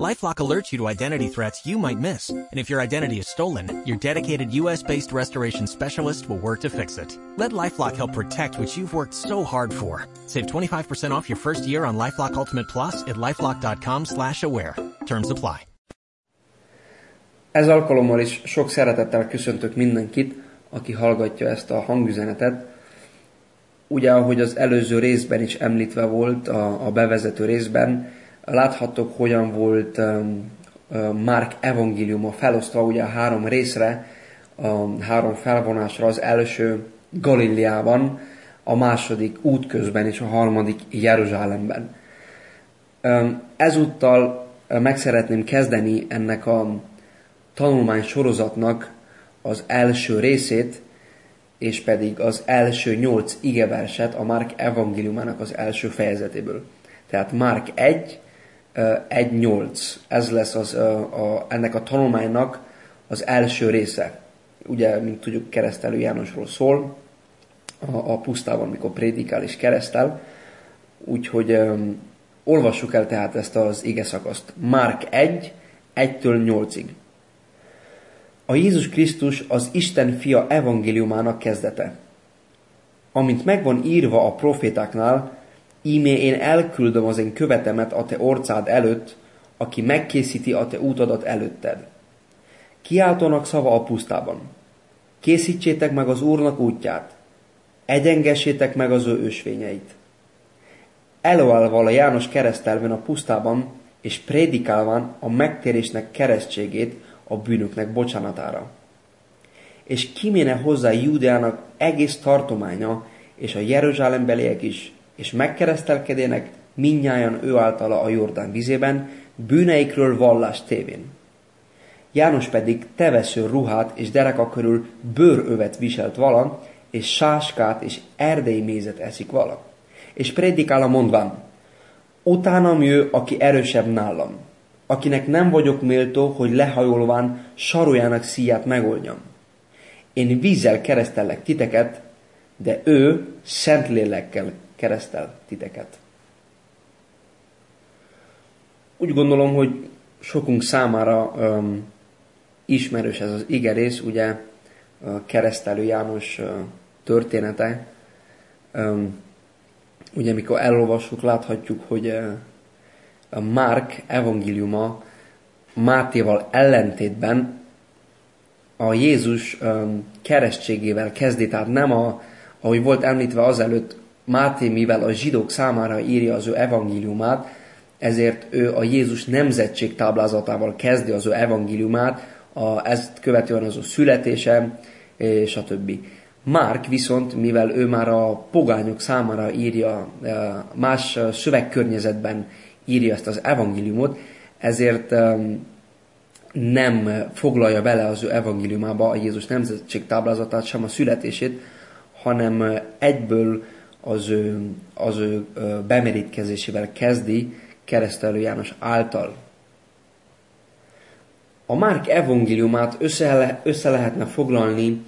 LifeLock alerts you to identity threats you might miss, and if your identity is stolen, your dedicated U.S.-based restoration specialist will work to fix it. Let LifeLock help protect what you've worked so hard for. Save 25% off your first year on LifeLock Ultimate Plus at LifeLock.com slash aware. Terms apply. Ez alkalommal is sok szeretettel köszöntök mindenkit, aki hallgatja ezt a hangüzenetet. Ugye, ahogy az előző részben is említve volt, a, a bevezető részben, láthattok, hogyan volt Márk evangéliuma felosztva ugye a három részre, a három felvonásra, az első Galileában, a második útközben és a harmadik Jeruzsálemben. Ezúttal meg szeretném kezdeni ennek a tanulmány sorozatnak az első részét, és pedig az első nyolc igeverset a Márk evangéliumának az első fejezetéből. Tehát Márk 1, 1.8. Ez lesz az, a, a, ennek a tanulmánynak az első része. Ugye, mint tudjuk, keresztelő Jánosról szól, a, a pusztában, mikor prédikál és keresztel. Úgyhogy um, olvassuk el tehát ezt az ige szakaszt. Márk 1, 1-től 8-ig. A Jézus Krisztus az Isten fia evangéliumának kezdete. Amint megvan írva a profétáknál, Íme én elküldöm az én követemet a te orcád előtt, aki megkészíti a te útadat előtted. Kiáltónak szava a pusztában. Készítsétek meg az Úrnak útját, egyengessétek meg az ő ősvényeit. Előállva a János keresztelvén a pusztában, és prédikálván a megtérésnek keresztségét a bűnöknek bocsánatára. És kiméne hozzá Júdeának egész tartománya, és a Jeruzsálembeliek is, és megkeresztelkedének minnyáján ő általa a Jordán vizében, bűneikről vallás tévén. János pedig tevesző ruhát és dereka körül bőrövet viselt vala, és sáskát és erdei mézet eszik vala. És prédikál a mondván, utánam jő, aki erősebb nálam, akinek nem vagyok méltó, hogy lehajolván sarójának szíját megoldjam. Én vízzel keresztellek titeket, de ő szent lélekkel keresztel titeket. Úgy gondolom, hogy sokunk számára um, ismerős ez az igerész, ugye keresztelő János története. Um, ugye mikor elolvassuk, láthatjuk, hogy a Márk evangéliuma Mátéval ellentétben a Jézus keresztségével kezdi, tehát nem a, ahogy volt említve azelőtt, Máté, mivel a zsidók számára írja az ő evangéliumát, ezért ő a Jézus nemzetség táblázatával kezdi az ő evangéliumát, a, ezt követően az ő születése, és a többi. Márk viszont, mivel ő már a pogányok számára írja, e, más szövegkörnyezetben írja ezt az evangéliumot, ezért nem foglalja bele az ő evangéliumába a Jézus nemzetség táblázatát, sem a születését, hanem egyből az ő, az ő bemerítkezésével kezdi keresztelő János által. A Márk evangéliumát össze, össze lehetne foglalni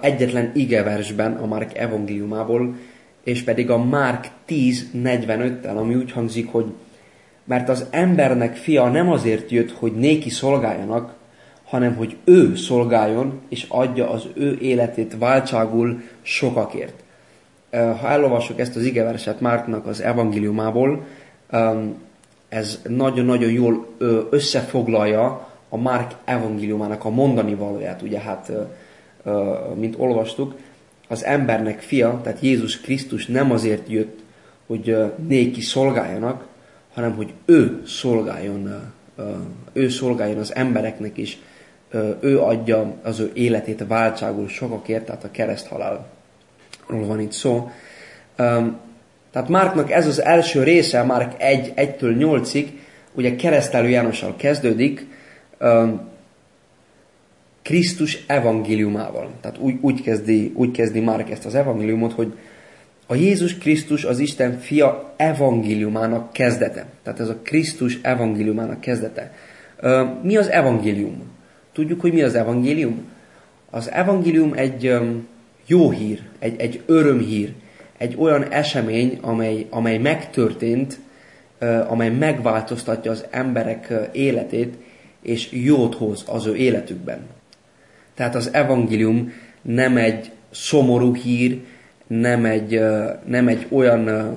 egyetlen igeversben a Márk evangéliumából, és pedig a Márk 10.45-tel, ami úgy hangzik, hogy mert az embernek fia nem azért jött, hogy néki szolgáljanak, hanem hogy ő szolgáljon, és adja az ő életét váltságul sokakért ha elolvassuk ezt az igeverset Márknak az evangéliumából, ez nagyon-nagyon jól összefoglalja a Márk evangéliumának a mondani valóját. Ugye hát, mint olvastuk, az embernek fia, tehát Jézus Krisztus nem azért jött, hogy néki szolgáljanak, hanem hogy ő szolgáljon, ő szolgáljon az embereknek is, ő adja az ő életét váltságul sokakért, tehát a kereszthalál van itt szó. Um, tehát Márknak ez az első része, Márk 1, 1-től 8-ig, ugye keresztelő Jánossal kezdődik, um, Krisztus evangéliumával. Tehát úgy, úgy, kezdi, úgy kezdi Márk ezt az evangéliumot, hogy a Jézus Krisztus az Isten fia evangéliumának kezdete. Tehát ez a Krisztus evangéliumának kezdete. Mi az evangélium? Tudjuk, hogy mi az evangélium? Az evangélium egy jó hír, egy, egy örömhír, egy olyan esemény, amely, amely megtörtént, amely megváltoztatja az emberek életét, és jót hoz az ő életükben. Tehát az evangélium nem egy szomorú hír, nem egy, nem egy olyan,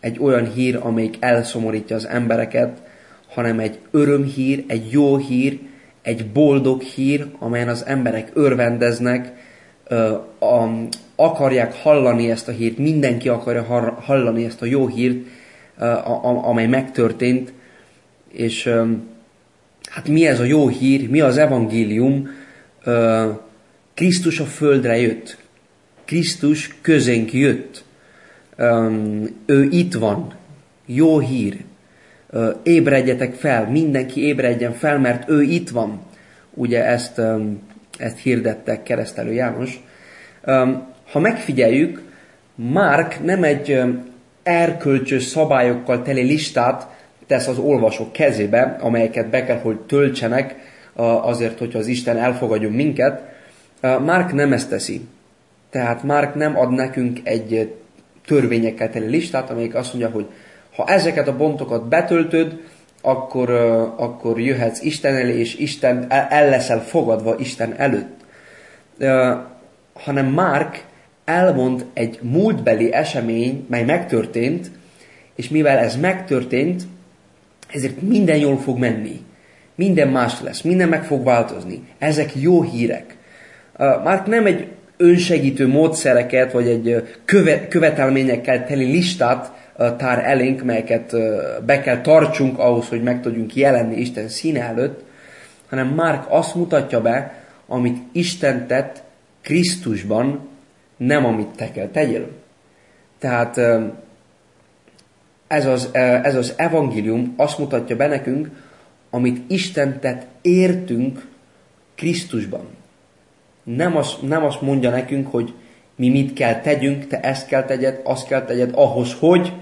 egy olyan hír, amelyik elszomorítja az embereket, hanem egy örömhír, egy jó hír, egy boldog hír, amelyen az emberek örvendeznek, akarják hallani ezt a hírt, mindenki akarja hallani ezt a jó hírt, amely megtörtént, és hát mi ez a jó hír, mi az evangélium? Krisztus a földre jött. Krisztus közénk jött. Ő itt van. Jó hír. Ébredjetek fel, mindenki ébredjen fel, mert ő itt van. Ugye ezt, ezt hirdettek keresztelő János. Ha megfigyeljük, Márk nem egy erkölcsös szabályokkal teli listát tesz az olvasók kezébe, amelyeket be kell, hogy töltsenek azért, hogyha az Isten elfogadjon minket. Márk nem ezt teszi. Tehát Márk nem ad nekünk egy törvényekkel teli listát, amelyik azt mondja, hogy ha ezeket a pontokat betöltöd, akkor, akkor jöhetsz Isten elé, és Isten el leszel fogadva Isten előtt. Hanem Márk elmond egy múltbeli esemény, mely megtörtént, és mivel ez megtörtént, ezért minden jól fog menni. Minden más lesz, minden meg fog változni. Ezek jó hírek. Már nem egy önsegítő módszereket, vagy egy köve, követelményekkel teli listát tár elénk, melyeket be kell tartsunk ahhoz, hogy meg tudjunk jelenni Isten színe előtt, hanem Márk azt mutatja be, amit Isten tett Krisztusban, nem amit te kell tegyél. Tehát ez az, ez az evangélium azt mutatja be nekünk, amit Isten tett értünk Krisztusban. Nem azt, nem azt mondja nekünk, hogy mi mit kell tegyünk, te ezt kell tegyed, azt kell tegyed ahhoz, hogy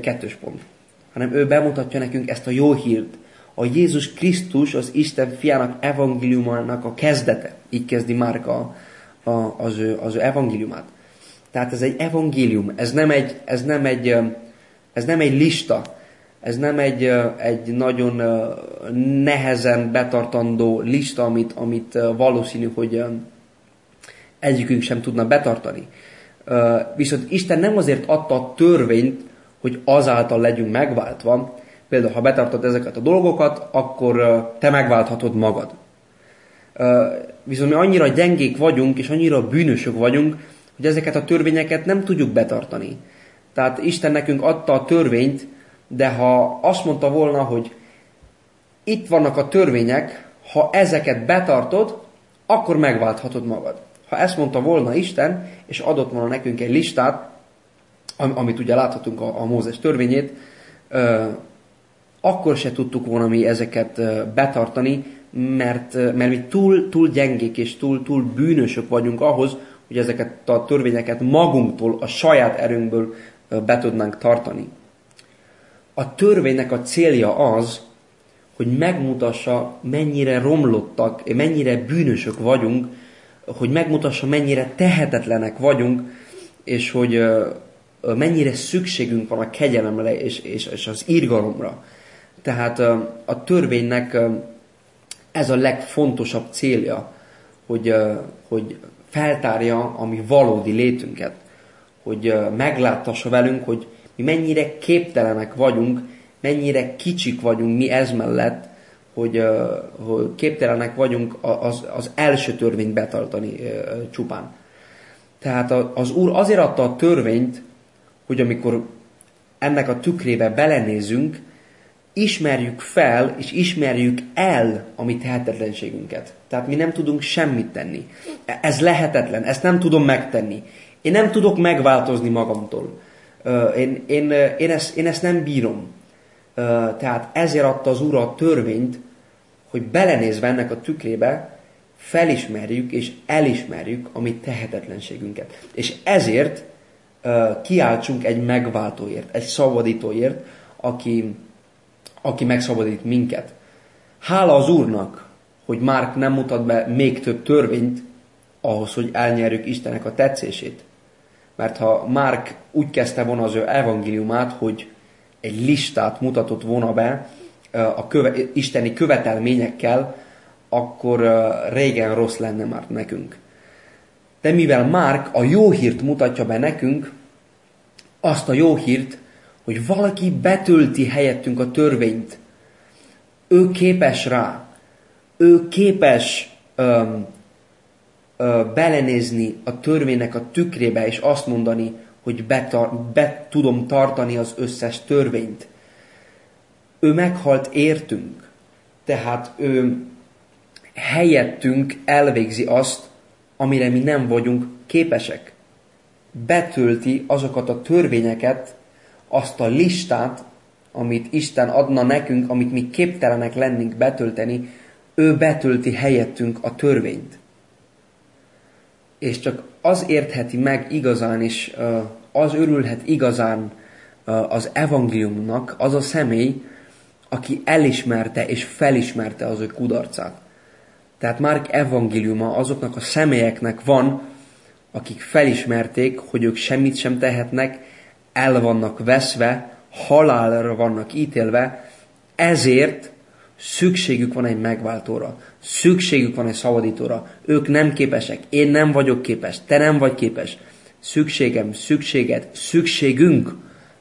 kettős pont. Hanem ő bemutatja nekünk ezt a jó hírt. A Jézus Krisztus az Isten fiának evangéliumának a kezdete. Így kezdi Márka az, ő, az ő evangéliumát. Tehát ez egy evangélium, ez nem egy, ez nem egy, ez nem egy lista, ez nem egy, egy nagyon nehezen betartandó lista, amit, amit valószínű, hogy egyikünk sem tudna betartani. Viszont Isten nem azért adta a törvényt, hogy azáltal legyünk megváltva. Például, ha betartod ezeket a dolgokat, akkor te megválthatod magad. Viszont mi annyira gyengék vagyunk, és annyira bűnösök vagyunk, hogy ezeket a törvényeket nem tudjuk betartani. Tehát Isten nekünk adta a törvényt, de ha azt mondta volna, hogy itt vannak a törvények, ha ezeket betartod, akkor megválthatod magad. Ha ezt mondta volna Isten, és adott volna nekünk egy listát, amit ugye láthatunk a, a Mózes törvényét, akkor se tudtuk volna mi ezeket betartani, mert, mert mi túl, túl gyengék és túl, túl bűnösök vagyunk ahhoz, hogy ezeket a törvényeket magunktól, a saját erőnkből be tudnánk tartani. A törvénynek a célja az, hogy megmutassa, mennyire romlottak, mennyire bűnösök vagyunk, hogy megmutassa, mennyire tehetetlenek vagyunk, és hogy mennyire szükségünk van a kegyelemre és, és, és az irgalomra. Tehát a törvénynek ez a legfontosabb célja, hogy, hogy feltárja a mi valódi létünket, hogy megláttassa velünk, hogy mi mennyire képtelenek vagyunk, mennyire kicsik vagyunk mi ez mellett, hogy, hogy képtelenek vagyunk az, az első törvényt betartani csupán. Tehát az Úr azért adta a törvényt, hogy amikor ennek a tükrébe belenézünk, ismerjük fel és ismerjük el a mi tehetetlenségünket. Tehát mi nem tudunk semmit tenni. Ez lehetetlen, ezt nem tudom megtenni. Én nem tudok megváltozni magamtól. Én, én, én, ezt, én ezt nem bírom. Tehát ezért adta az Úr a törvényt, hogy belenézve ennek a tükrébe, felismerjük és elismerjük a mi tehetetlenségünket. És ezért kiáltsunk egy megváltóért, egy szabadítóért, aki, aki megszabadít minket. Hála az Úrnak, hogy Márk nem mutat be még több törvényt ahhoz, hogy elnyerjük Istenek a tetszését. Mert ha Márk úgy kezdte volna az ő evangéliumát, hogy egy listát mutatott volna be a köve, isteni követelményekkel, akkor régen rossz lenne már nekünk. De mivel Márk a jó hírt mutatja be nekünk, azt a jó hírt, hogy valaki betölti helyettünk a törvényt. Ő képes rá. Ő képes öm, ö, belenézni a törvénynek a tükrébe, és azt mondani, hogy betar- be tudom tartani az összes törvényt. Ő meghalt értünk, tehát ő helyettünk elvégzi azt, amire mi nem vagyunk képesek. Betölti azokat a törvényeket, azt a listát, amit Isten adna nekünk, amit mi képtelenek lennénk betölteni, ő betölti helyettünk a törvényt. És csak az értheti meg igazán, és az örülhet igazán az evangéliumnak, az a személy, aki elismerte és felismerte az ő kudarcát. Tehát Márk evangéliuma azoknak a személyeknek van, akik felismerték, hogy ők semmit sem tehetnek, el vannak veszve, halálra vannak ítélve, ezért szükségük van egy megváltóra, szükségük van egy szabadítóra. Ők nem képesek, én nem vagyok képes, te nem vagy képes. Szükségem, szükséged, szükségünk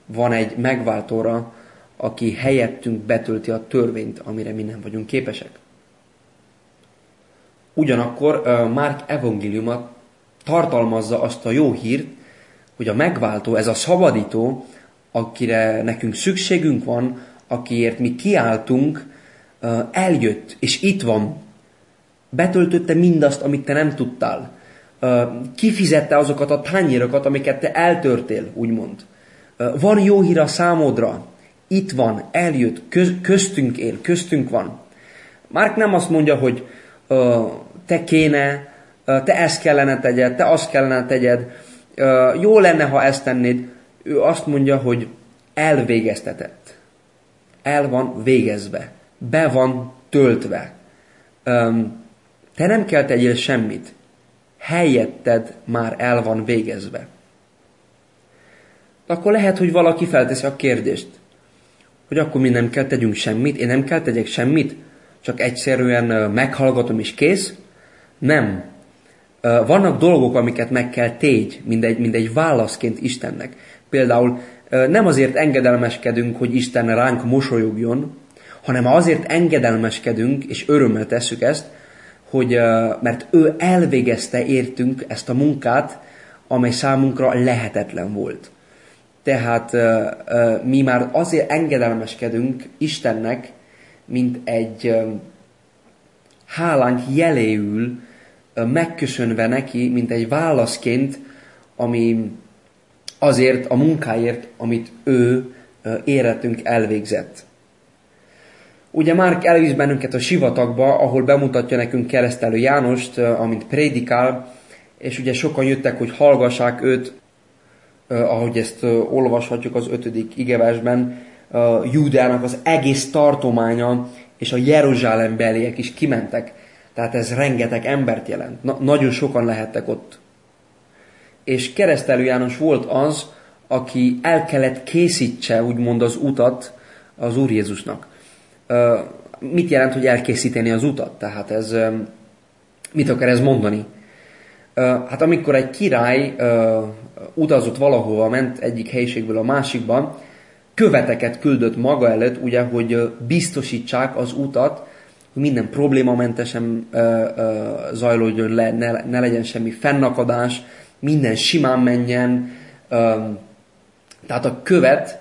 van egy megváltóra, aki helyettünk betölti a törvényt, amire mi nem vagyunk képesek. Ugyanakkor Márk evangéliuma tartalmazza azt a jó hírt, hogy a megváltó, ez a szabadító, akire nekünk szükségünk van, akiért mi kiáltunk, eljött, és itt van. Betöltötte mindazt, amit te nem tudtál. Kifizette azokat a tányérokat, amiket te eltörtél, úgymond. Van jó hír a számodra. Itt van, eljött, köz, köztünk él, köztünk van. Márk nem azt mondja, hogy te kéne, te ezt kellene tegyed, te azt kellene tegyed, jó lenne, ha ezt tennéd. Ő azt mondja, hogy elvégeztetett. El van végezve. Be van töltve. Te nem kell tegyél semmit. Helyetted már el van végezve. Akkor lehet, hogy valaki felteszi a kérdést, hogy akkor mi nem kell tegyünk semmit, én nem kell tegyek semmit, csak egyszerűen meghallgatom és kész, nem. Vannak dolgok, amiket meg kell tégy, mint egy, mint egy válaszként Istennek. Például nem azért engedelmeskedünk, hogy Isten ránk mosolyogjon, hanem azért engedelmeskedünk, és örömmel tesszük ezt, hogy, mert ő elvégezte értünk ezt a munkát, amely számunkra lehetetlen volt. Tehát mi már azért engedelmeskedünk Istennek, mint egy hálánk jeléül megköszönve neki, mint egy válaszként, ami azért a munkáért, amit ő életünk elvégzett. Ugye Márk elvisz bennünket a sivatagba, ahol bemutatja nekünk keresztelő Jánost, amint prédikál, és ugye sokan jöttek, hogy hallgassák őt, ahogy ezt olvashatjuk az ötödik igevesben, Júdának az egész tartománya és a Jeruzsálem beliek is kimentek. Tehát ez rengeteg embert jelent. Na, nagyon sokan lehettek ott. És keresztelő János volt az, aki el kellett készítse, úgymond az utat az Úr Jézusnak. Uh, mit jelent, hogy elkészíteni az utat? Tehát ez, um, mit akar ez mondani? Uh, hát amikor egy király uh, utazott valahova, ment egyik helyiségből a másikban, követeket küldött maga előtt, ugye, hogy biztosítsák az utat, minden problémamentesen ö, ö, zajlódjon le, ne, ne legyen semmi fennakadás, minden simán menjen. Ö, tehát a követ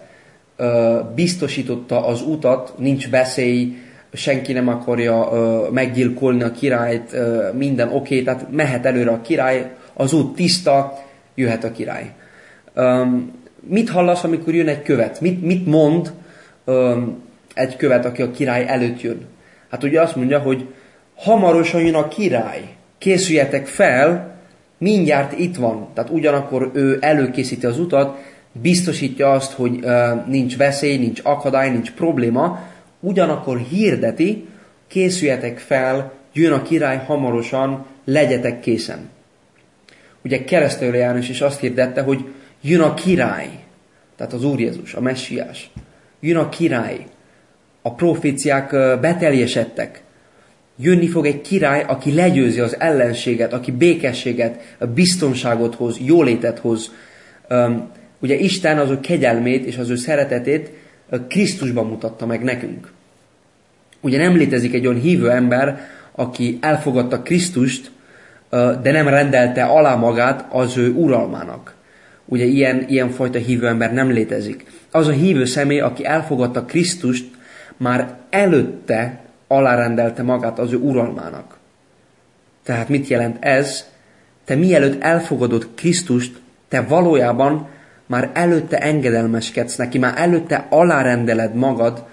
ö, biztosította az utat, nincs veszély, senki nem akarja ö, meggyilkolni a királyt, ö, minden oké, okay, tehát mehet előre a király, az út tiszta, jöhet a király. Ö, mit hallasz, amikor jön egy követ? Mit, mit mond ö, egy követ, aki a király előtt jön? Hát ugye azt mondja, hogy hamarosan jön a király, készüljetek fel, mindjárt itt van. Tehát ugyanakkor ő előkészíti az utat, biztosítja azt, hogy uh, nincs veszély, nincs akadály, nincs probléma, ugyanakkor hirdeti, készüljetek fel, jön a király hamarosan, legyetek készen. Ugye keresztelő János is azt hirdette, hogy jön a király, tehát az Úr Jézus, a messiás. Jön a király. A proféciák beteljesedtek. Jönni fog egy király, aki legyőzi az ellenséget, aki békességet, biztonságot hoz, jólétet hoz. Ugye Isten az ő kegyelmét és az ő szeretetét Krisztusban mutatta meg nekünk. Ugye nem létezik egy olyan hívő ember, aki elfogadta Krisztust, de nem rendelte alá magát az ő uralmának. Ugye ilyen, ilyen fajta hívő ember nem létezik. Az a hívő személy, aki elfogadta Krisztust, már előtte alárendelte magát az ő uralmának. Tehát mit jelent ez? Te mielőtt elfogadod Krisztust, te valójában már előtte engedelmeskedsz neki, már előtte alárendeled magad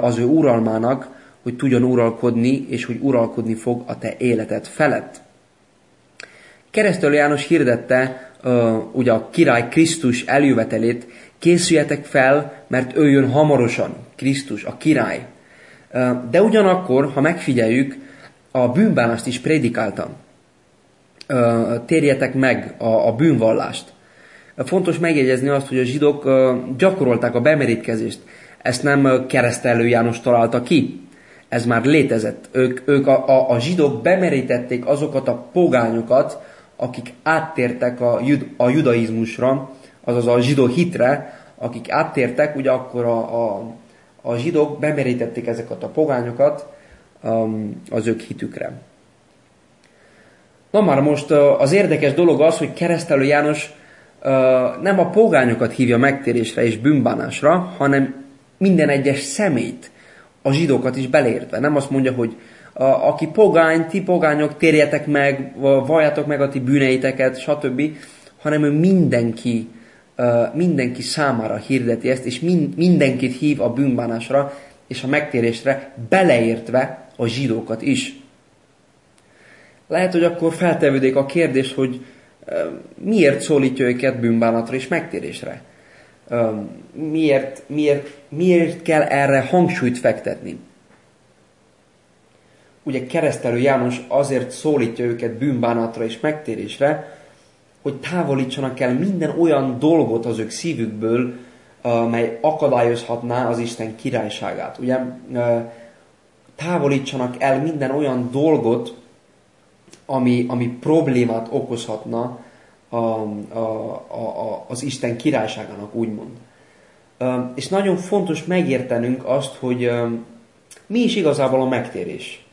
az ő uralmának, hogy tudjon uralkodni, és hogy uralkodni fog a te életed felett. Keresztelő János hirdette uh, ugye a király Krisztus eljövetelét, készüljetek fel, mert ő jön hamarosan, Krisztus, a király. De ugyanakkor, ha megfigyeljük, a bűnbánást is prédikálta. Uh, térjetek meg a bűnvallást. Fontos megjegyezni azt, hogy a zsidók gyakorolták a bemerítkezést. Ezt nem keresztelő János találta ki. Ez már létezett. Ők, ők a, a, a zsidók bemerítették azokat a pogányokat, akik áttértek a, jud, a judaizmusra, azaz a zsidó hitre, akik áttértek, ugye akkor a, a, a zsidók bemerítették ezeket a pogányokat um, az ők hitükre. Na már most uh, az érdekes dolog az, hogy keresztelő János uh, nem a pogányokat hívja megtérésre és bűnbánásra, hanem minden egyes szemét, a zsidókat is belértve. Nem azt mondja, hogy a, aki pogány, ti pogányok, térjetek meg, valljátok meg a ti bűneiteket, stb., hanem ő mindenki, mindenki számára hirdeti ezt, és mindenkit hív a bűnbánásra és a megtérésre, beleértve a zsidókat is. Lehet, hogy akkor feltevődik a kérdés, hogy miért szólítja őket bűnbánatra és megtérésre? Miért, miért, miért kell erre hangsúlyt fektetni? ugye keresztelő János azért szólítja őket bűnbánatra és megtérésre, hogy távolítsanak el minden olyan dolgot az ők szívükből, mely akadályozhatná az Isten királyságát. Ugye távolítsanak el minden olyan dolgot, ami, ami problémát okozhatna a, a, a, az Isten királyságának, úgymond. És nagyon fontos megértenünk azt, hogy mi is igazából a megtérés.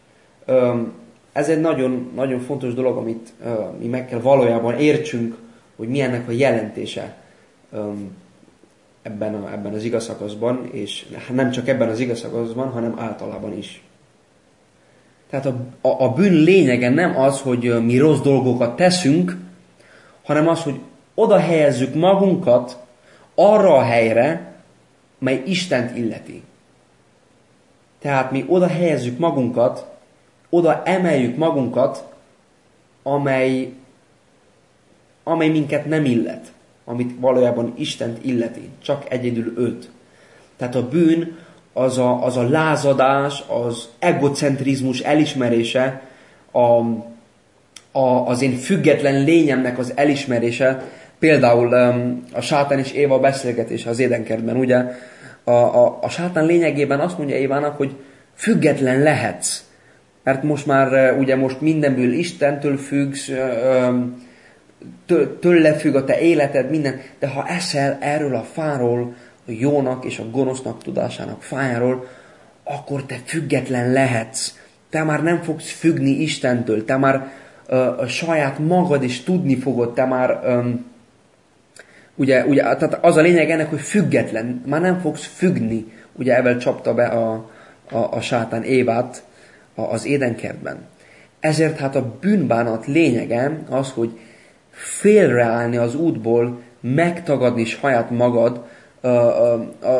Ez egy nagyon, nagyon fontos dolog, amit mi meg kell valójában értsünk, hogy mi ennek a jelentése ebben, a, ebben az igazszakaszban, és nem csak ebben az igazszakaszban, hanem általában is. Tehát a, a, a bűn lényege nem az, hogy mi rossz dolgokat teszünk, hanem az, hogy oda helyezzük magunkat arra a helyre, mely Istent illeti. Tehát mi oda helyezzük magunkat, oda emeljük magunkat, amely, amely minket nem illet, amit valójában Istent illeti, csak egyedül őt. Tehát a bűn az a, az a lázadás, az egocentrizmus elismerése, a, a, az én független lényemnek az elismerése, például um, a sátán és Éva beszélgetése az édenkertben, ugye a, a, a sátán lényegében azt mondja Évának, hogy független lehetsz mert most már ugye most mindenből Istentől függsz, tőle függ a te életed, minden, de ha eszel erről a fáról, a jónak és a gonosznak tudásának fájáról, akkor te független lehetsz. Te már nem fogsz függni Istentől, te már uh, a saját magad is tudni fogod, te már um, ugye, ugye, tehát az a lényeg ennek, hogy független, már nem fogsz függni. Ugye evel csapta be a, a, a sátán Évát, az édenkertben. Ezért hát a bűnbánat lényege az, hogy félreállni az útból, megtagadni saját magad,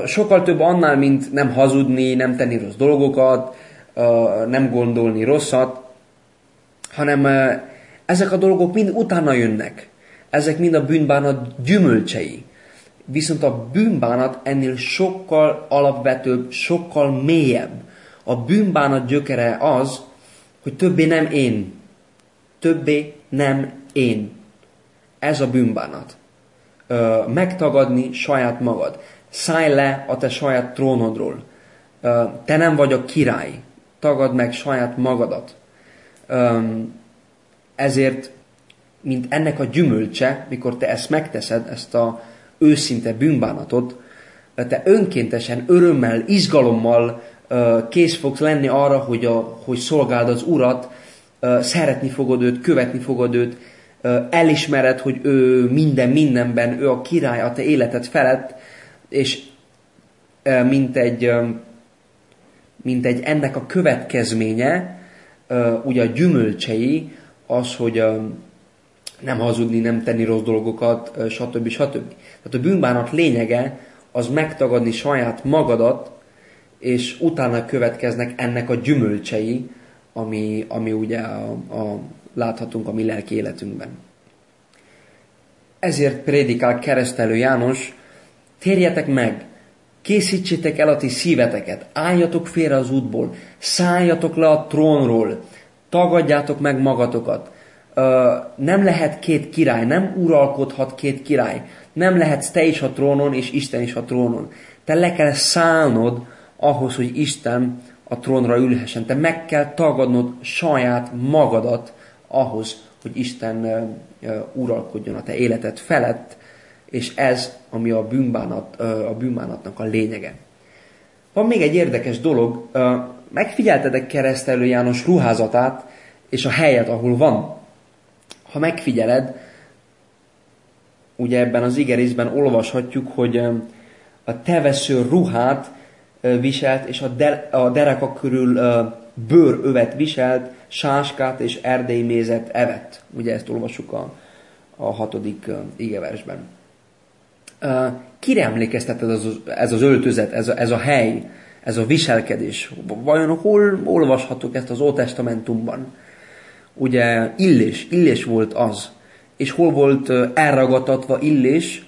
sokkal több annál, mint nem hazudni, nem tenni rossz dolgokat, nem gondolni rosszat, hanem ezek a dolgok mind utána jönnek. Ezek mind a bűnbánat gyümölcsei. Viszont a bűnbánat ennél sokkal alapvetőbb, sokkal mélyebb A bűnbánat gyökere az, hogy többé nem én. Többé nem én. Ez a bűnbánat. Ö, megtagadni saját magad. Szállj le a te saját trónodról. Ö, te nem vagy a király. Tagad meg saját magadat. Ö, ezért, mint ennek a gyümölcse, mikor te ezt megteszed, ezt a őszinte bűnbánatot, te önkéntesen, örömmel, izgalommal kész fogsz lenni arra, hogy, a, hogy szolgáld az Urat, szeretni fogod őt, követni fogod őt, elismered, hogy ő minden mindenben, ő a király a te életed felett, és mint egy, mint egy ennek a következménye, ugye a gyümölcsei, az, hogy nem hazudni, nem tenni rossz dolgokat, stb. stb. Tehát a bűnbánat lényege az megtagadni saját magadat, és utána következnek ennek a gyümölcsei, ami, ami ugye a, a, láthatunk a mi lelki életünkben. Ezért prédikál keresztelő János, térjetek meg, készítsétek el a ti szíveteket, álljatok félre az útból, szálljatok le a trónról, tagadjátok meg magatokat. Nem lehet két király, nem uralkodhat két király. Nem lehetsz te is a trónon, és Isten is a trónon. Te le kell szállnod ahhoz, hogy Isten a trónra ülhessen. Te meg kell tagadnod saját magadat ahhoz, hogy Isten uralkodjon a te életed felett, és ez, ami a, bűnbánat, a bűnbánatnak a lényege. Van még egy érdekes dolog, megfigyeltedek keresztelő János ruházatát, és a helyet, ahol van. Ha megfigyeled, ugye ebben az igerészben olvashatjuk, hogy a tevesző ruhát viselt, és a, de, a dereka körül bőrövet viselt, sáskát és erdélymézet evett. Ugye ezt olvasjuk a, a hatodik igeversben. Kire emlékeztet ez az, ez az öltözet, ez a, ez a hely, ez a viselkedés? Vajon hol olvashatok ezt az Ótestamentumban? Ugye Illés, Illés volt az. És hol volt elragatatva Illés?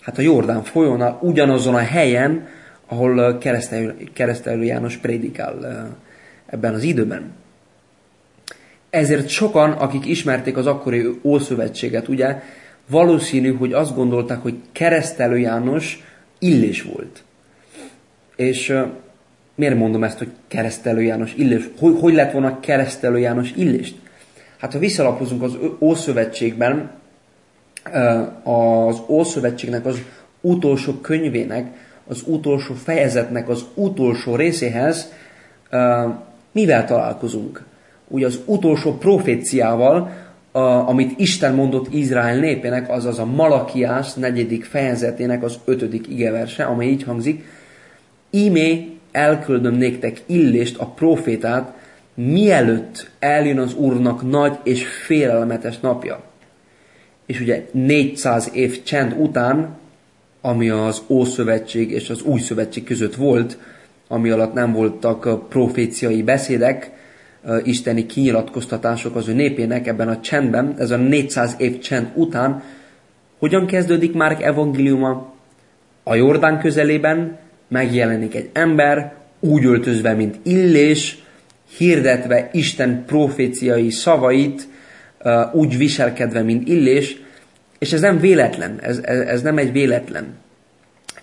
Hát a Jordán folyónál, ugyanazon a helyen, ahol keresztelő, keresztelő János prédikál ebben az időben. Ezért sokan, akik ismerték az akkori Ószövetséget, ugye, valószínű, hogy azt gondolták, hogy keresztelő János illés volt. És uh, miért mondom ezt, hogy keresztelő János illés? Hogy, hogy lett volna keresztelő János illést? Hát ha visszalapozunk az Ószövetségben, az Ószövetségnek az utolsó könyvének, az utolsó fejezetnek az utolsó részéhez, mivel találkozunk? Ugye az utolsó proféciával, amit Isten mondott Izrael népének, azaz a Malakiás negyedik fejezetének az ötödik igeverse, amely így hangzik, Ímé elküldöm néktek illést, a profétát, mielőtt eljön az Úrnak nagy és félelmetes napja. És ugye 400 év csend után, ami az Ószövetség és az Új Szövetség között volt, ami alatt nem voltak proféciai beszédek, isteni kinyilatkoztatások az ő népének ebben a csendben, ez a 400 év csend után, hogyan kezdődik Márk evangéliuma? A Jordán közelében megjelenik egy ember, úgy öltözve, mint Illés, hirdetve Isten proféciai szavait, úgy viselkedve, mint Illés, és ez nem véletlen, ez, ez, ez nem egy véletlen.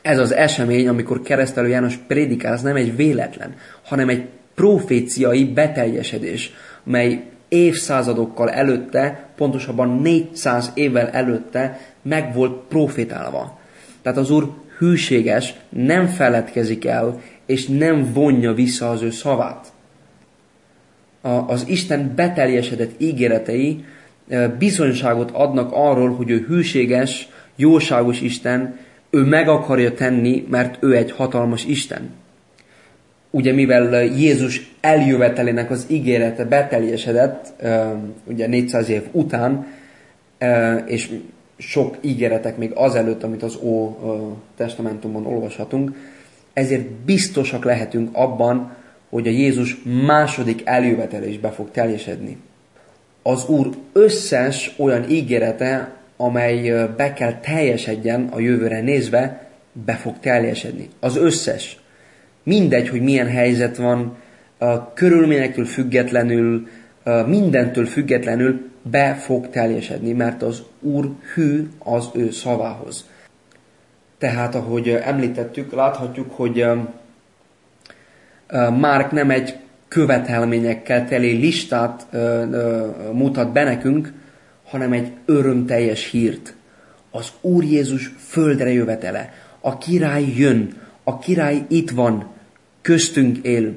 Ez az esemény, amikor keresztelő János prédikál, ez nem egy véletlen, hanem egy proféciai beteljesedés, mely évszázadokkal előtte, pontosabban 400 évvel előtte meg volt profétálva. Tehát az Úr hűséges, nem feledkezik el, és nem vonja vissza az ő szavát. A, az Isten beteljesedett ígéretei bizonyságot adnak arról, hogy ő hűséges, jóságos Isten, ő meg akarja tenni, mert ő egy hatalmas Isten ugye mivel Jézus eljövetelének az ígérete beteljesedett, ugye 400 év után, és sok ígéretek még azelőtt, amit az Ó testamentumban olvashatunk, ezért biztosak lehetünk abban, hogy a Jézus második eljövetele is be fog teljesedni. Az Úr összes olyan ígérete, amely be kell teljesedjen a jövőre nézve, be fog teljesedni. Az összes. Mindegy, hogy milyen helyzet van, körülményektől függetlenül, mindentől függetlenül be fog teljesedni, mert az Úr hű az ő szavához. Tehát, ahogy említettük, láthatjuk, hogy Márk nem egy követelményekkel teli listát mutat be nekünk, hanem egy örömteljes hírt. Az Úr Jézus földre jövetele. A király jön, a király itt van, köztünk él.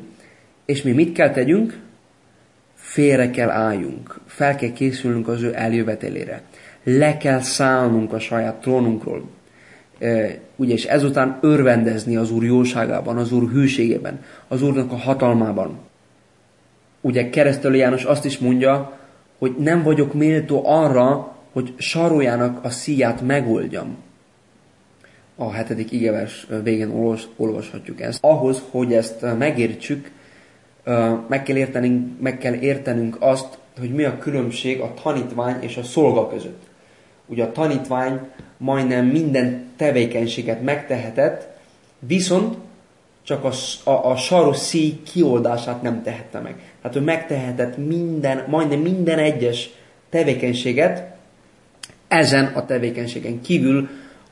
És mi mit kell tegyünk? Félre kell álljunk, fel kell készülnünk az ő eljövetelére. Le kell szállnunk a saját trónunkról. E, ugye, és ezután örvendezni az Úr jóságában, az Úr hűségében, az Úrnak a hatalmában. Ugye keresztelő János azt is mondja, hogy nem vagyok méltó arra, hogy sarójának a szíját megoldjam. A hetedik igevers végén olvashatjuk ezt. Ahhoz, hogy ezt megértsük, meg kell, értenünk, meg kell értenünk azt, hogy mi a különbség a tanítvány és a szolga között. Ugye a tanítvány majdnem minden tevékenységet megtehetett, viszont csak a, a, a saros szíj kioldását nem tehette meg. Tehát ő megtehetett minden, majdnem minden egyes tevékenységet ezen a tevékenységen kívül,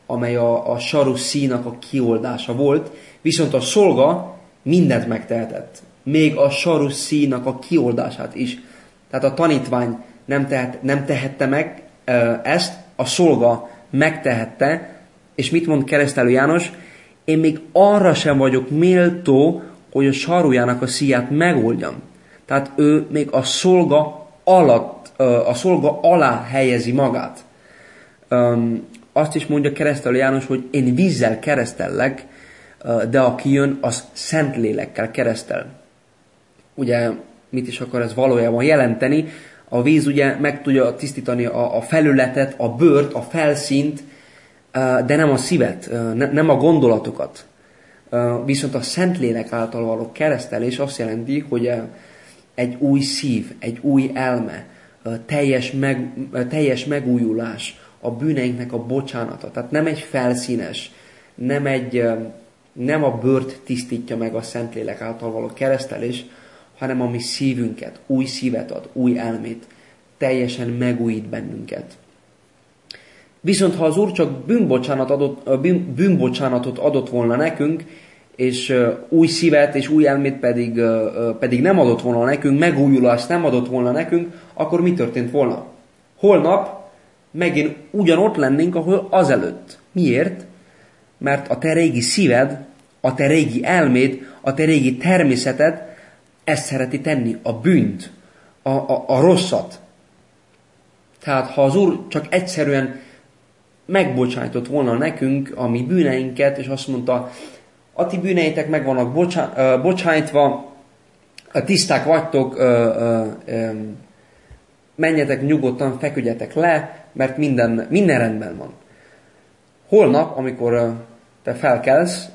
amely a, a saros színak a kioldása volt, viszont a szolga mindent megtehetett. Még a saros színak a kioldását is. Tehát a tanítvány nem, tehet, nem tehette meg ezt, a szolga megtehette, és mit mond keresztelő János? Én még arra sem vagyok méltó, hogy a sarujának a szíját megoldjam. Tehát ő még a szolga alatt, a szolga alá helyezi magát. Azt is mondja keresztelő János, hogy én vízzel keresztellek, de aki jön, az szent lélekkel keresztel. Ugye mit is akar ez valójában jelenteni? A víz ugye meg tudja tisztítani a, a felületet, a bőrt, a felszínt, de nem a szívet, nem a gondolatokat. Viszont a Szentlélek által való keresztelés azt jelenti, hogy egy új szív, egy új elme, teljes, meg, teljes megújulás, a bűneinknek a bocsánata. Tehát nem egy felszínes, nem, egy, nem a bőrt tisztítja meg a Szentlélek által való keresztelés, hanem a mi szívünket, új szívet ad, új elmét, teljesen megújít bennünket. Viszont ha az Úr csak bűnbocsánat adott, bűn, bűnbocsánatot adott volna nekünk, és új szívet és új elmét pedig, pedig nem adott volna nekünk, megújulást nem adott volna nekünk, akkor mi történt volna? Holnap megint ugyanott lennénk, ahol azelőtt. Miért? Mert a te régi szíved, a te régi elméd, a te régi természeted ezt szereti tenni, a bűnt, a, a, a rosszat. Tehát ha az Úr csak egyszerűen megbocsájtott volna nekünk a mi bűneinket, és azt mondta, a ti bűneitek meg vannak bocsá, bocsájtva, tiszták vagytok, menjetek nyugodtan, feküdjetek le, mert minden, minden rendben van. Holnap, amikor te felkelsz,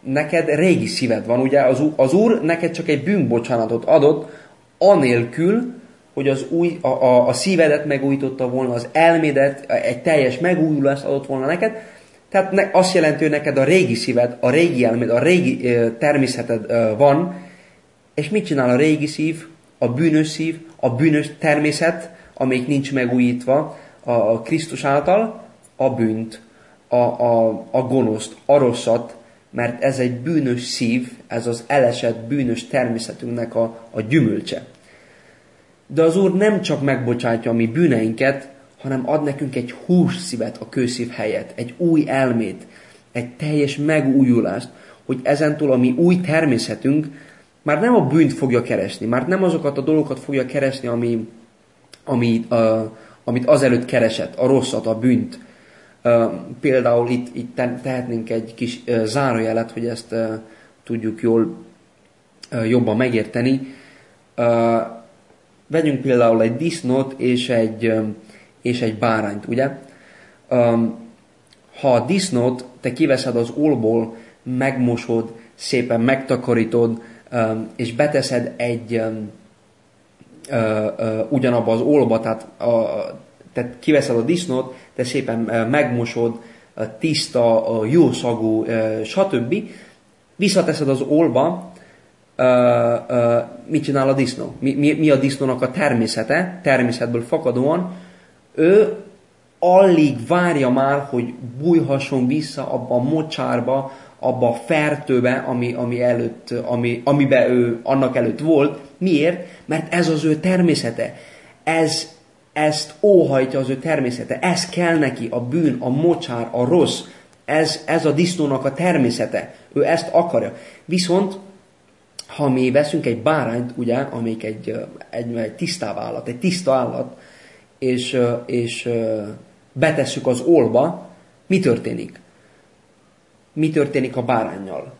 neked régi szíved van, ugye az, az Úr neked csak egy bűnbocsánatot adott, anélkül, hogy az új, a, a, a szívedet megújította volna, az elmédet, egy teljes megújulást adott volna neked. Tehát ne, azt jelenti, hogy neked a régi szíved, a régi elméd, a régi ö, természeted ö, van, és mit csinál a régi szív, a bűnös szív, a bűnös természet, amelyik nincs megújítva a, a Krisztus által, a bűnt, a, a, a gonoszt, a rosszat, mert ez egy bűnös szív, ez az elesett bűnös természetünknek a, a gyümölcse. De az Úr nem csak megbocsátja a mi bűneinket, hanem ad nekünk egy hús szívet a kőszív helyett, egy új elmét, egy teljes megújulást, hogy ezentúl a mi új természetünk már nem a bűnt fogja keresni, már nem azokat a dolgokat fogja keresni, ami, ami, uh, amit azelőtt keresett, a rosszat, a bűnt. Uh, például itt, itt tehetnénk egy kis uh, zárójelet, hogy ezt tudjuk jól, jobban megérteni. Vegyünk például egy disznót és egy, és egy bárányt, ugye? Ha a disznót te kiveszed az olból, megmosod, szépen megtakarítod, és beteszed egy ugyanabba az olba, tehát a, te kiveszed a disznót, te szépen megmosod, tiszta, jószagú, stb. Visszateszed az olba, ö, ö, mit csinál a disznó? Mi, mi, mi a disznónak a természete, természetből fakadóan? Ő alig várja már, hogy bújhasson vissza abba a mocsárba, abba a fertőbe, ami, ami előtt, ami, amiben ő annak előtt volt. Miért? Mert ez az ő természete. Ez, ezt óhajtja az ő természete. Ez kell neki, a bűn, a mocsár, a rossz. Ez, ez a disznónak a természete. Ő ezt akarja. Viszont, ha mi veszünk egy bárányt, ugye, amelyik egy, egy, egy tisztább állat, egy tiszta állat, és, és betesszük az olba, mi történik? Mi történik a bárányjal?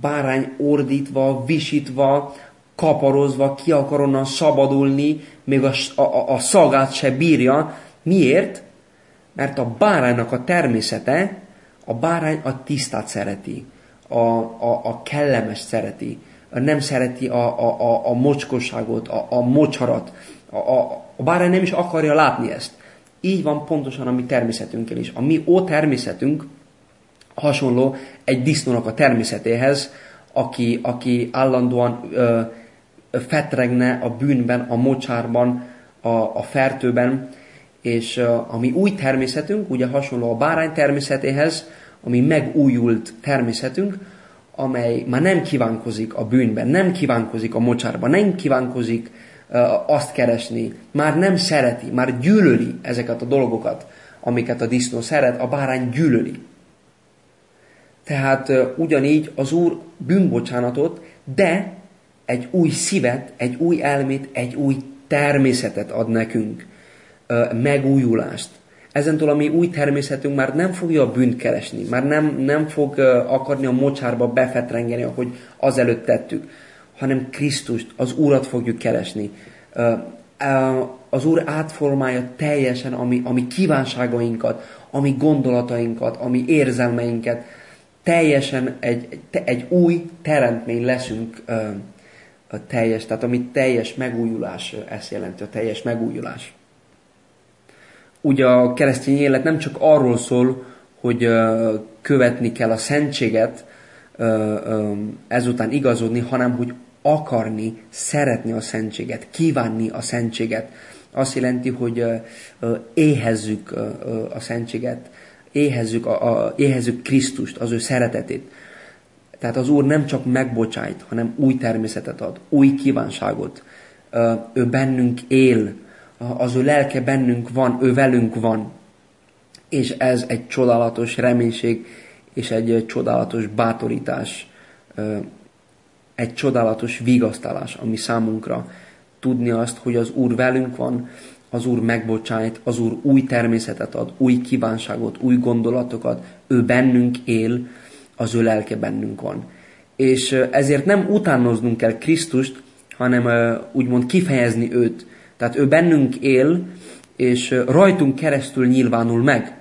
Bárány ordítva, visítva, kaparozva, ki akar onnan szabadulni, még a, a, a szagát se bírja. Miért? Mert a báránynak a természete, a bárány a tisztát szereti, a, a, a kellemes szereti, nem szereti a, a, a, a mocskosságot, a, a mocsarat. A, a, bárány nem is akarja látni ezt. Így van pontosan a mi természetünkkel is. A mi ó természetünk hasonló egy disznónak a természetéhez, aki, aki állandóan ö, fetregne a bűnben, a mocsárban, a, a fertőben, és ö, a mi új természetünk, ugye hasonló a bárány természetéhez, ami megújult természetünk, amely már nem kívánkozik a bűnben, nem kívánkozik a mocsárban, nem kívánkozik azt keresni, már nem szereti, már gyűlöli ezeket a dolgokat, amiket a disznó szeret, a bárány gyűlöli. Tehát ugyanígy az Úr bűnbocsánatot, de egy új szívet, egy új elmét, egy új természetet ad nekünk, megújulást. Ezentől a mi új természetünk már nem fogja a bűnt keresni, már nem, nem fog akarni a mocsárba befetrengeni, ahogy azelőtt tettük hanem Krisztust, az Úrat fogjuk keresni. Az Úr átformálja teljesen a mi, a mi kívánságainkat, a mi gondolatainkat, a mi érzelmeinket. Teljesen egy, egy új teremtmény leszünk a teljes, tehát ami teljes megújulás, ezt jelenti, a teljes megújulás. Ugye a keresztény élet nem csak arról szól, hogy követni kell a szentséget, ezután igazodni, hanem hogy akarni, szeretni a szentséget, kívánni a szentséget. Azt jelenti, hogy éhezzük a szentséget, éhezzük, a, a, éhezzük Krisztust, az ő szeretetét. Tehát az Úr nem csak megbocsájt, hanem új természetet ad, új kívánságot. Ő bennünk él, az ő lelke bennünk van, ő velünk van. És ez egy csodálatos reménység, és egy csodálatos bátorítás egy csodálatos vigasztalás, ami számunkra tudni azt, hogy az Úr velünk van, az Úr megbocsájt, az Úr új természetet ad, új kívánságot, új gondolatokat, ő bennünk él, az ő lelke bennünk van. És ezért nem utánoznunk kell Krisztust, hanem úgymond kifejezni őt. Tehát ő bennünk él, és rajtunk keresztül nyilvánul meg.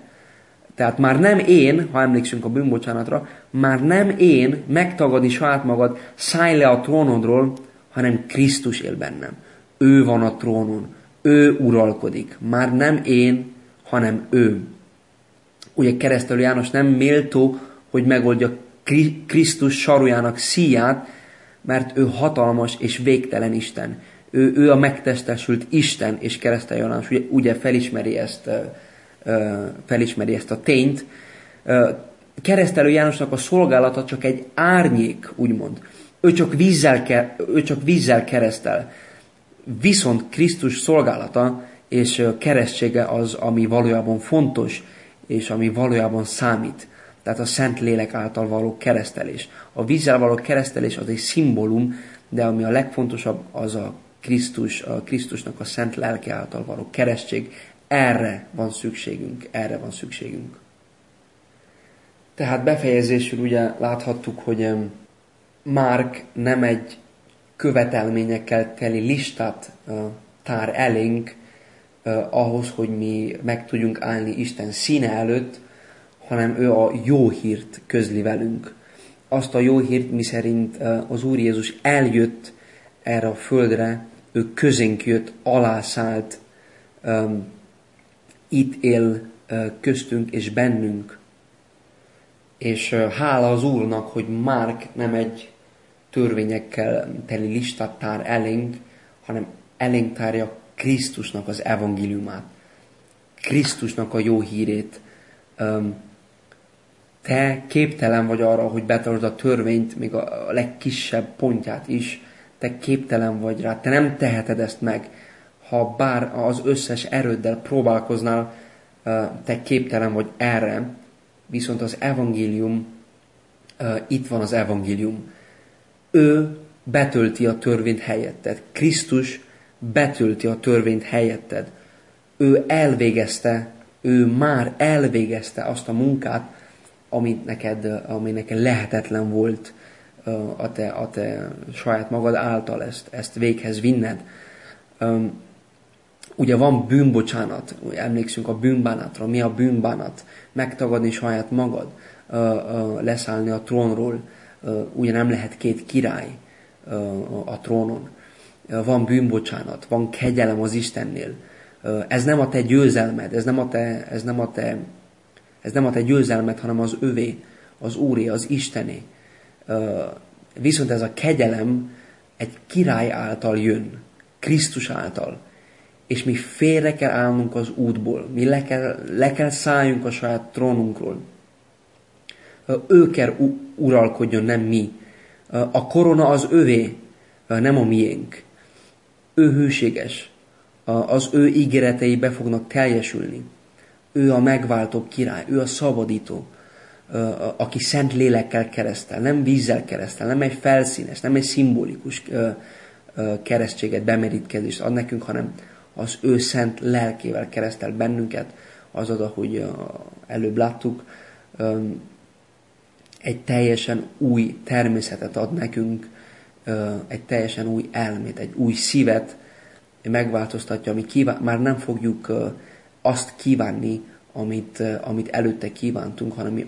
Tehát már nem én, ha emlékszünk a bűnbocsánatra, már nem én megtagadni saját magad, szállj le a trónodról, hanem Krisztus él bennem. Ő van a trónon, ő uralkodik. Már nem én, hanem ő. Ugye keresztelő János nem méltó, hogy megoldja Krisztus sarujának szíját, mert ő hatalmas és végtelen Isten. Ő, ő a megtestesült Isten, és keresztelő János ugye, ugye felismeri ezt felismeri ezt a tényt. Keresztelő Jánosnak a szolgálata csak egy árnyék, úgymond. Ő csak vízzel, ő csak vízzel keresztel. Viszont Krisztus szolgálata és keresztsége az, ami valójában fontos, és ami valójában számít. Tehát a Szent Lélek által való keresztelés. A vízzel való keresztelés az egy szimbólum, de ami a legfontosabb, az a Krisztus, a Krisztusnak a Szent Lelke által való keresztség, erre van szükségünk, erre van szükségünk. Tehát befejezésül ugye láthattuk, hogy Márk nem egy követelményekkel teli listát tár elénk ahhoz, hogy mi meg tudjunk állni Isten színe előtt, hanem ő a jó hírt közli velünk. Azt a jó hírt, mi szerint az Úr Jézus eljött erre a földre, ő közénk jött, alászállt, itt él köztünk és bennünk. És hála az Úrnak, hogy Márk nem egy törvényekkel teli listát tár elénk, hanem elénk tárja Krisztusnak az evangéliumát, Krisztusnak a jó hírét. Te képtelen vagy arra, hogy betartsd a törvényt, még a legkisebb pontját is, te képtelen vagy rá, te nem teheted ezt meg. Ha bár az összes erőddel próbálkoznál, te képtelen vagy erre, viszont az evangélium, itt van az evangélium. Ő betölti a törvényt helyetted. Krisztus betölti a törvényt helyetted. Ő elvégezte, ő már elvégezte azt a munkát, amit neked, ami neked lehetetlen volt a te, a te saját magad által ezt, ezt véghez vinned. Ugye van bűnbocsánat, emlékszünk a bűnbánatra. Mi a bűnbánat? Megtagadni saját magad, leszállni a trónról. Ugye nem lehet két király a trónon. Van bűnbocsánat, van kegyelem az Istennél. Ez nem a te győzelmed, ez nem a te, ez nem a te, ez nem a te győzelmed, hanem az övé, az Úré, az Istené. Viszont ez a kegyelem egy király által jön, Krisztus által és mi félre kell állnunk az útból, mi le kell, le kell szálljunk a saját trónunkról. Ő kell uralkodjon, nem mi. A korona az övé, nem a miénk. Ő hűséges. Az ő ígéretei be fognak teljesülni. Ő a megváltó király, ő a szabadító, aki szent lélekkel keresztel, nem vízzel keresztel, nem egy felszínes, nem egy szimbolikus keresztséget, bemerítkezést ad nekünk, hanem az ő szent lelkével keresztel bennünket, az oda, hogy előbb láttuk, egy teljesen új természetet ad nekünk, egy teljesen új elmét, egy új szívet megváltoztatja, ami kíván, már nem fogjuk azt kívánni, amit, amit előtte kívántunk, hanem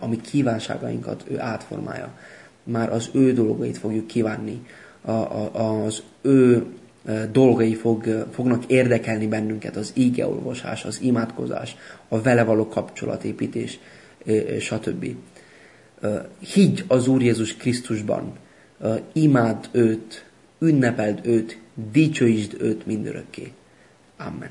amit kívánságainkat ő átformálja. Már az ő dolgait fogjuk kívánni, az ő dolgai fog, fognak érdekelni bennünket, az ígeolvasás, az imádkozás, a vele való kapcsolatépítés, stb. Higgy az Úr Jézus Krisztusban, imád őt, ünnepeld őt, dicsőítsd őt mindörökké. Amen.